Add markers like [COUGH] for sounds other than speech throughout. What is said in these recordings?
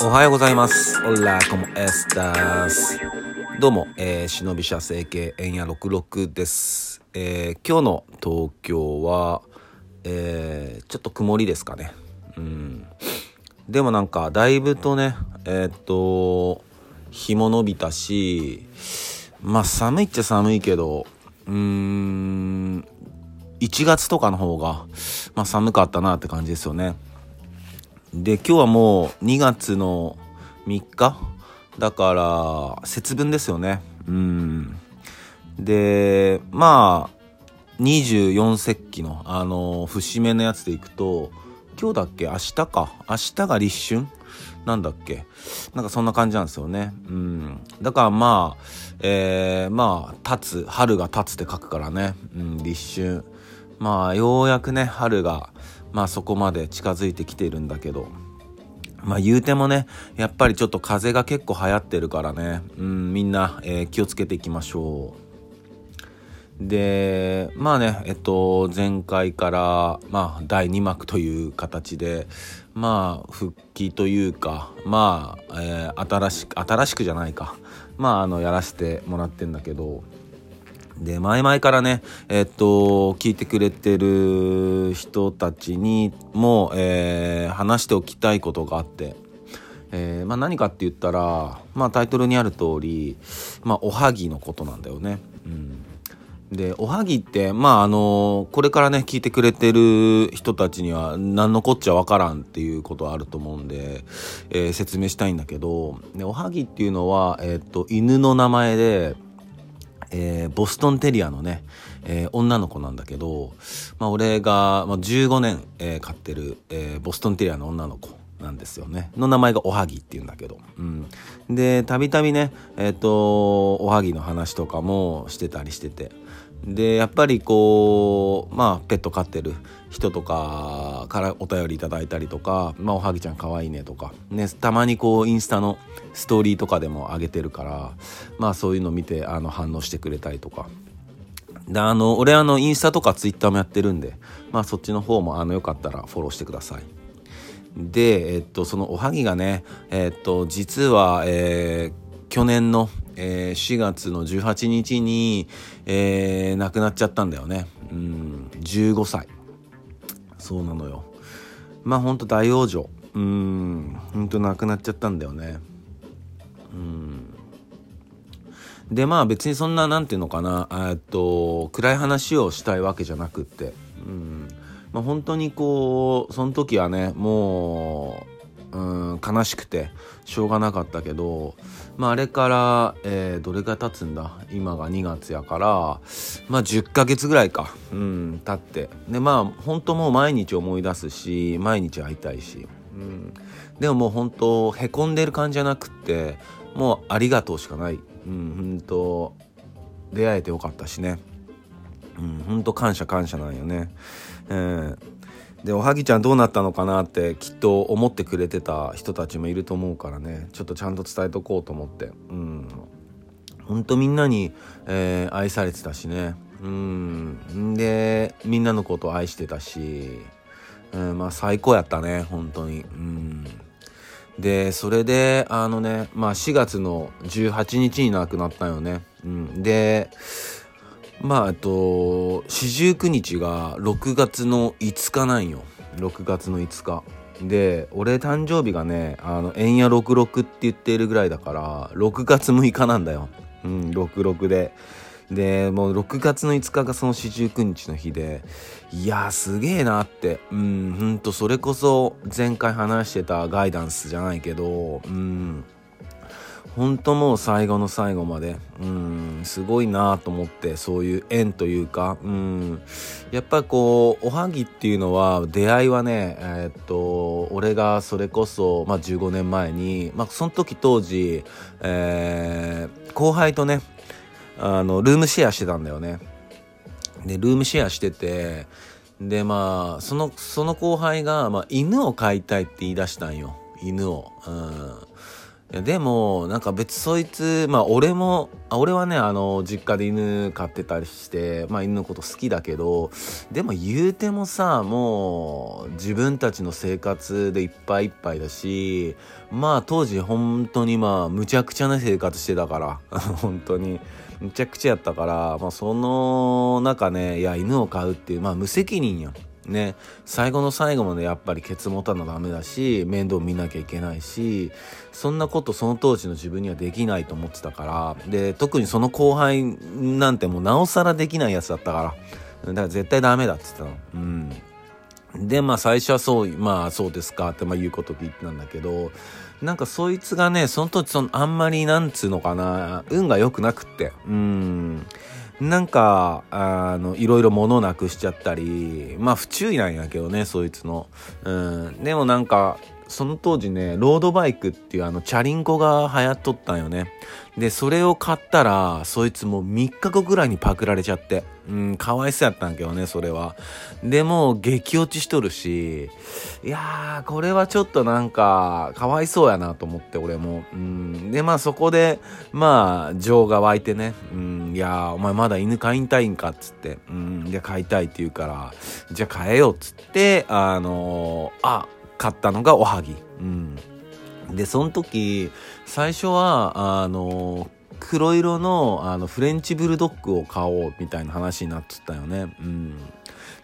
おはようございます。オラコモエスタス。どうも、えー、忍び社整形円や66です。えー、今日の東京は、えー、ちょっと曇りですかね。うん。でもなんか、だいぶとね、えーっと、日も伸びたし、まあ寒いっちゃ寒いけど、うーん、1月とかの方が、まあ寒かったなって感じですよね。で今日はもう2月の3日？だから節分ですよね。うん。でまあ24節気のあの節目のやつでいくと今日だっけ？明日か。明日が立春？なんだっけ？なんかそんな感じなんですよね。うん。だからまあえー、まあ立つ春が立つって書くからね、うん、立春。まあようやくね春がまあそこまで近づいてきてるんだけど。まあ言うてもねやっぱりちょっと風が結構流行ってるからね。うんみんな、えー気をつけていきましょう。でまあねえっと前回からまあ第2幕という形でまあ復帰というかまあ、えー新しく新しくじゃないか。まああのやらせてもらってんだけど。で前々からねえっと聞いてくれてる人たちにも、えー話しておきたいことがあって、えーまあ、何かって言ったら、まあ、タイトルにある通り、まあ、おはぎのことなんだよね。うんでおはぎってまああのこれからね聞いてくれてる人たちには何のこっちゃわからんっていうことはあると思うんで、えー説明したいんだけどでおはぎっていうのは、えっと犬の名前で、えーボストンテリアのね、えー女の子なんだけど、まあ、俺が、まあ、15年、えー飼ってる、えーボストンテリアの女の子なんですよね。の名前がおはぎっていうんだけど、うん、でたびたびねえっ、とおはぎの話とかもしてたりしてて。でやっぱりこうまあペット飼ってる人とかからお便りいただいたりとか「まあ、おはぎちゃんかわいいね」とか、ね、たまにこうインスタのストーリーとかでも上げてるからまあそういうの見てあの反応してくれたりとか。であの俺あのインスタとかツイッターもやってるんでまあそっちの方もあのよかったらフォローしてください。でえっとそのおはぎがねえっと実は、えー去年の、えー4月の18日に、えー亡くなっちゃったんだよね。うん15歳。そうなのよ。まあほんと大往生うんほんと亡くなっちゃったんだよね。うん。でまあ別にそんななんていうのかな。えっと暗い話をしたいわけじゃなくって。うん。まあ本当にこうその時はねもう、うん、悲しくてしょうがなかったけどまああれから、えーどれが経つんだ？今が2月やからまあ10ヶ月ぐらいか。うん経って。でまあ本当もう毎日思い出すし毎日会いたいし。うん。でももう本当へこんでる感じじゃなくってもうありがとうしかない。うんほんと出会えてよかったしね。うんほんと感謝感謝なんよね。うんでおはぎちゃんどうなったのかなってきっと思ってくれてた人たちもいると思うからね。ちょっとちゃんと伝えとこうと思って。うん。ほんとみんなに、えー愛されてたしね。うん。でみんなのことを愛してたし、うん、まあ最高やったね。本当に。うん。でそれであのねまあ4月の18日に亡くなったよね、うん、でまあえっと四十九日が6月の5日なんよ。6月の5日。で俺誕生日がねあの円や66って言っているぐらいだから6月6日なんだよ。うん66で。でもう6月の5日がその四十九日の日でいやーすげえなって。うんほんとそれこそ前回話してたガイダンスじゃないけどうん。ほんともう最後の最後まで。うんすごいなと思ってそういう縁というか。うん。やっぱこうおはぎっていうのは出会いはねえーっと俺がそれこそ、まあ、15年前に、まあ、その時当時、えー後輩とねあのルームシェアしてたんだよね。でルームシェアしててでまあそのその後輩が、まあ、犬を飼いたいって言い出したんよ。犬を、うん、でもなんか別そいつまあ俺も俺はねあの実家で犬飼ってたりしてまあ犬のこと好きだけどでも言うてもさもう自分たちの生活でいっぱいいっぱいだしまあ当時本当にまあむちゃくちゃな生活してたから [LAUGHS] 本当に。むちゃくちゃやったからまあその中ねいや犬を飼うっていうまあ無責任やんね、最後の最後までやっぱりケツ持たなダメだし面倒見なきゃいけないしそんなことその当時の自分にはできないと思ってたからで特にその後輩なんてもうなおさらできないやつだったからだから絶対ダメだっつってたの。うんでまあ最初はそうまあそうですかってまあ言うこと聞いてたんだけどなんかそいつがねその当時そのあんまりなんつうのかな運が良くなくってうんなんか、あの、いろいろ物なくしちゃったり、まあ不注意なんやけどね、そいつの。うん。でもなんか、その当時ね、ロードバイクっていうあの、チャリンコが流行っとったんよね。で、それを買ったら、そいつも3日後ぐらいにパクられちゃって。うん、かわいそうやったんけどね、それは。でも、激落ちしとるし、いやー、これはちょっとなんか、かわいそうやなと思って、俺も。うん、で、まあそこで、まあ、情が湧いてね、うん、いやー、お前まだ犬飼いたいんかっつって、うん、じゃあ飼いたいって言うから、じゃあ飼えよっつって、あのー、あ、買ったのがおはぎ。うん。で、その時、最初は、あの、黒色のあのフレンチブルドッグを買おうみたいな話になっとったよね。うん。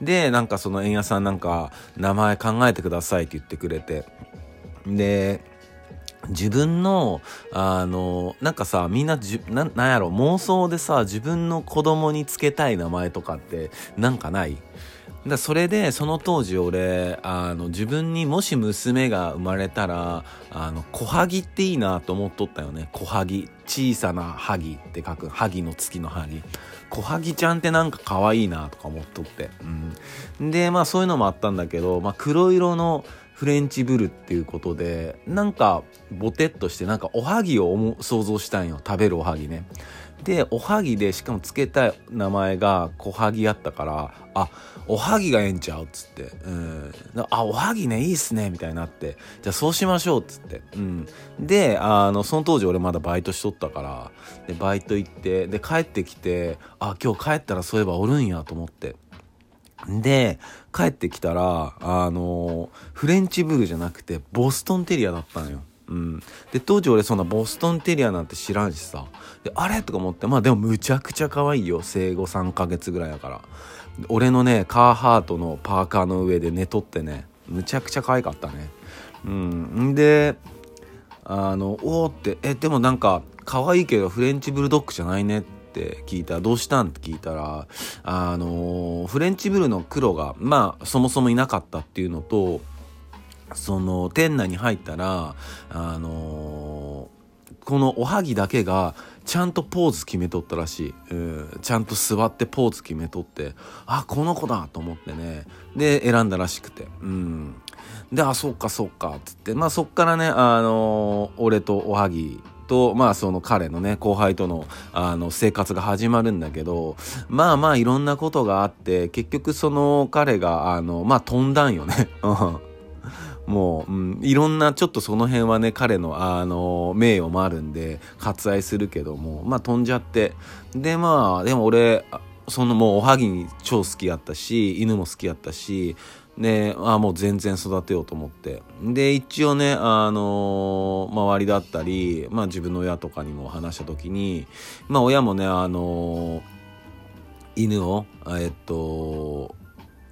で、なんかその円屋さんなんか名前考えてくださいって言ってくれて。で、自分の、あの、なんかさ、みんなじな、なんやろ、妄想でさ、自分の子供につけたい名前とかってなんかない？だそれでその当時俺あの自分にもし娘が生まれたらあの小萩っていいなと思っとったよね。小萩小さな萩って書く。萩の月の萩小萩ちゃんってなんか可愛いなとか思っとって、うん、でまあそういうのもあったんだけど、まあ、黒色のフレンチブルっていうことでなんかボテッとしてなんかおはぎを想像したんよ。食べるおはぎね。でおはぎでしかも付けたい名前が小はぎやったからあおはぎがええんちゃうっつって、うん、あおはぎねいいっすねみたいになってじゃあそうしましょうっつって、うん、であのその当時俺まだバイトしとったからでバイト行ってで帰ってきてあ今日帰ったらそういえばおるんやと思って。で帰ってきたらあのフレンチブルじゃなくてボストンテリアだったのよ。うん、で当時俺そんなボストンテリアなんて知らんしさ。であれ？とか思って。まあでもむちゃくちゃ可愛いよ。生後3ヶ月ぐらいやから。俺のねカーハートのパーカーの上で寝とってね。むちゃくちゃ可愛かったね。うん。であのおおって。えでもなんか可愛いけどフレンチブルドッグじゃないねって聞いた。らどうしたん？って聞いたらあのフレンチブルの黒がまあそもそもいなかったっていうのとその店内に入ったらあのー、このおはぎだけがちゃんとポーズ決めとったらしい、うん、ちゃんと座ってポーズ決めとってあこの子だと思ってね。で選んだらしくて。うん。であそっかそっかっつって。まあそっからねあのー、俺とおはぎと、まあその彼のね、後輩との、あの、生活が始まるんだけど、まあまあいろんなことがあって、結局その彼が、あの、まあ飛んだんよね。もう、うん、いろんなちょっとその辺はね彼のあの名誉もあるんで割愛するけどもまあ飛んじゃって。でまあでも俺そのもうおはぎに超好きやったし犬も好きやったしであもう全然育てようと思って。で一応ねあのー、周りだったり、まあ、自分の親とかにも話した時にまあ親もねあのー、犬をえっと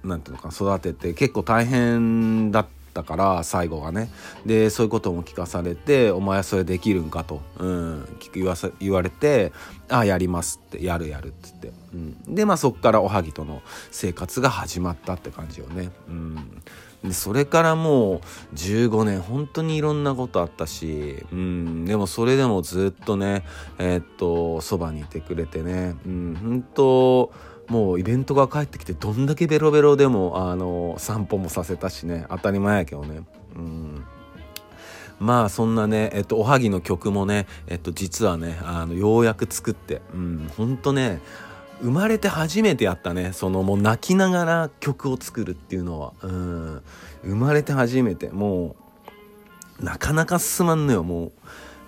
なんていうのか育てて結構大変だった。ったから最後がね。でそういうことも聞かされて「お前はそれできるんか?」と、うん、言わさ言われて「ああやります」って「やるやる」っつって、うん、でまあそっからおはぎとの生活が始まったって感じよね。うん。でそれからもう15年本当にいろんなことあったし、うん、でもそれでもずっとねえー、っとそばにいてくれてね、うん、本当もうイベントが帰ってきてどんだけベロベロでもあの散歩もさせたしね。当たり前やけどね。うん。まあそんなね、えっと、おはぎの曲もね、えっと、実はねあのようやく作って。うん。ほんとね生まれて初めてやったね。そのもう泣きながら曲を作るっていうのは。うん。生まれて初めて。もうなかなか進まんのよもう。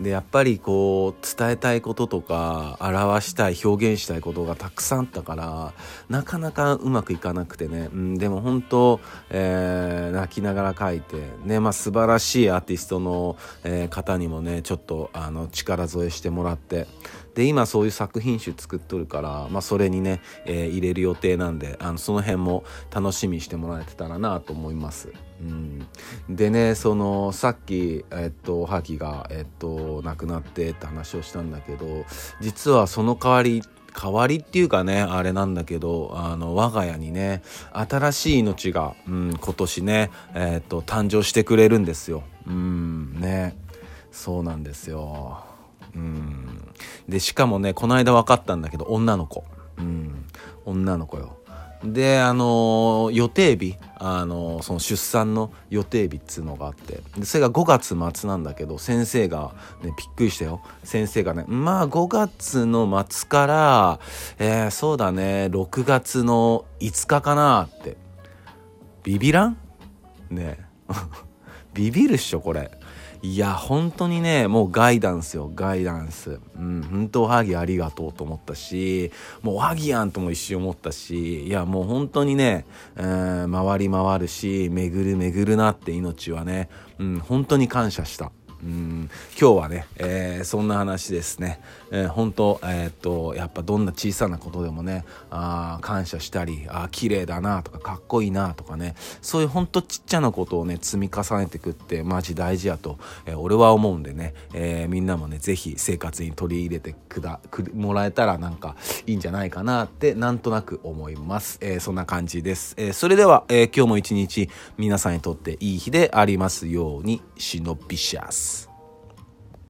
でやっぱりこう伝えたいこととか表したい表現したいことがたくさんあったからなかなかうまくいかなくてね、うん、でも本当、えー、泣きながら書いてねまあ素晴らしいアーティストの、えー、方にもねちょっとあの力添えしてもらってで今そういう作品集作っとるから、まあ、それにね、えー、入れる予定なんであのその辺も楽しみにしてもらえてたらなと思います。うん、でねそのさっき、えっと、おはぎが、えっと、亡くなってって話をしたんだけど実はその代わり代わりっていうかねあれなんだけどあの我が家にね新しい命が、うん、今年ね、え、っと誕生してくれるんですよ。うんねそうなんですよ。うんでしかもねこの間分かったんだけど女の子。うん。女の子よ。であの予定日あのその出産の予定日っつうのがあって。でそれが5月末なんだけど先生がねびっくりしたよ。先生がねまあ5月の末からえー、そうだね6月の5日かなって。ビビらん？ね。[LAUGHS] ビビるっしょこれ。いや本当にねもうガイダンスよガイダンス。うん本当おはぎありがとうと思ったしもうおはぎやんとも一瞬思ったしいやもう本当にね、えー、回り回るし巡る巡るなって命はねうん本当に感謝した。うん今日はね、えー、そんな話ですね、えー、本当えー、っとやっぱどんな小さなことでもねあ感謝したりあ綺麗だなとかかっこいいなとかねそういうほんとちっちゃなことをね積み重ねてくってマジ大事やと、えー、俺は思うんでね、えー、みんなもね是非生活に取り入れてくだくもらえたらなんかいいんじゃないかなってなんとなく思います、え、そんな感じです、え、それでは、え、今日も一日皆さんにとっていい日でありますように忍びシャス。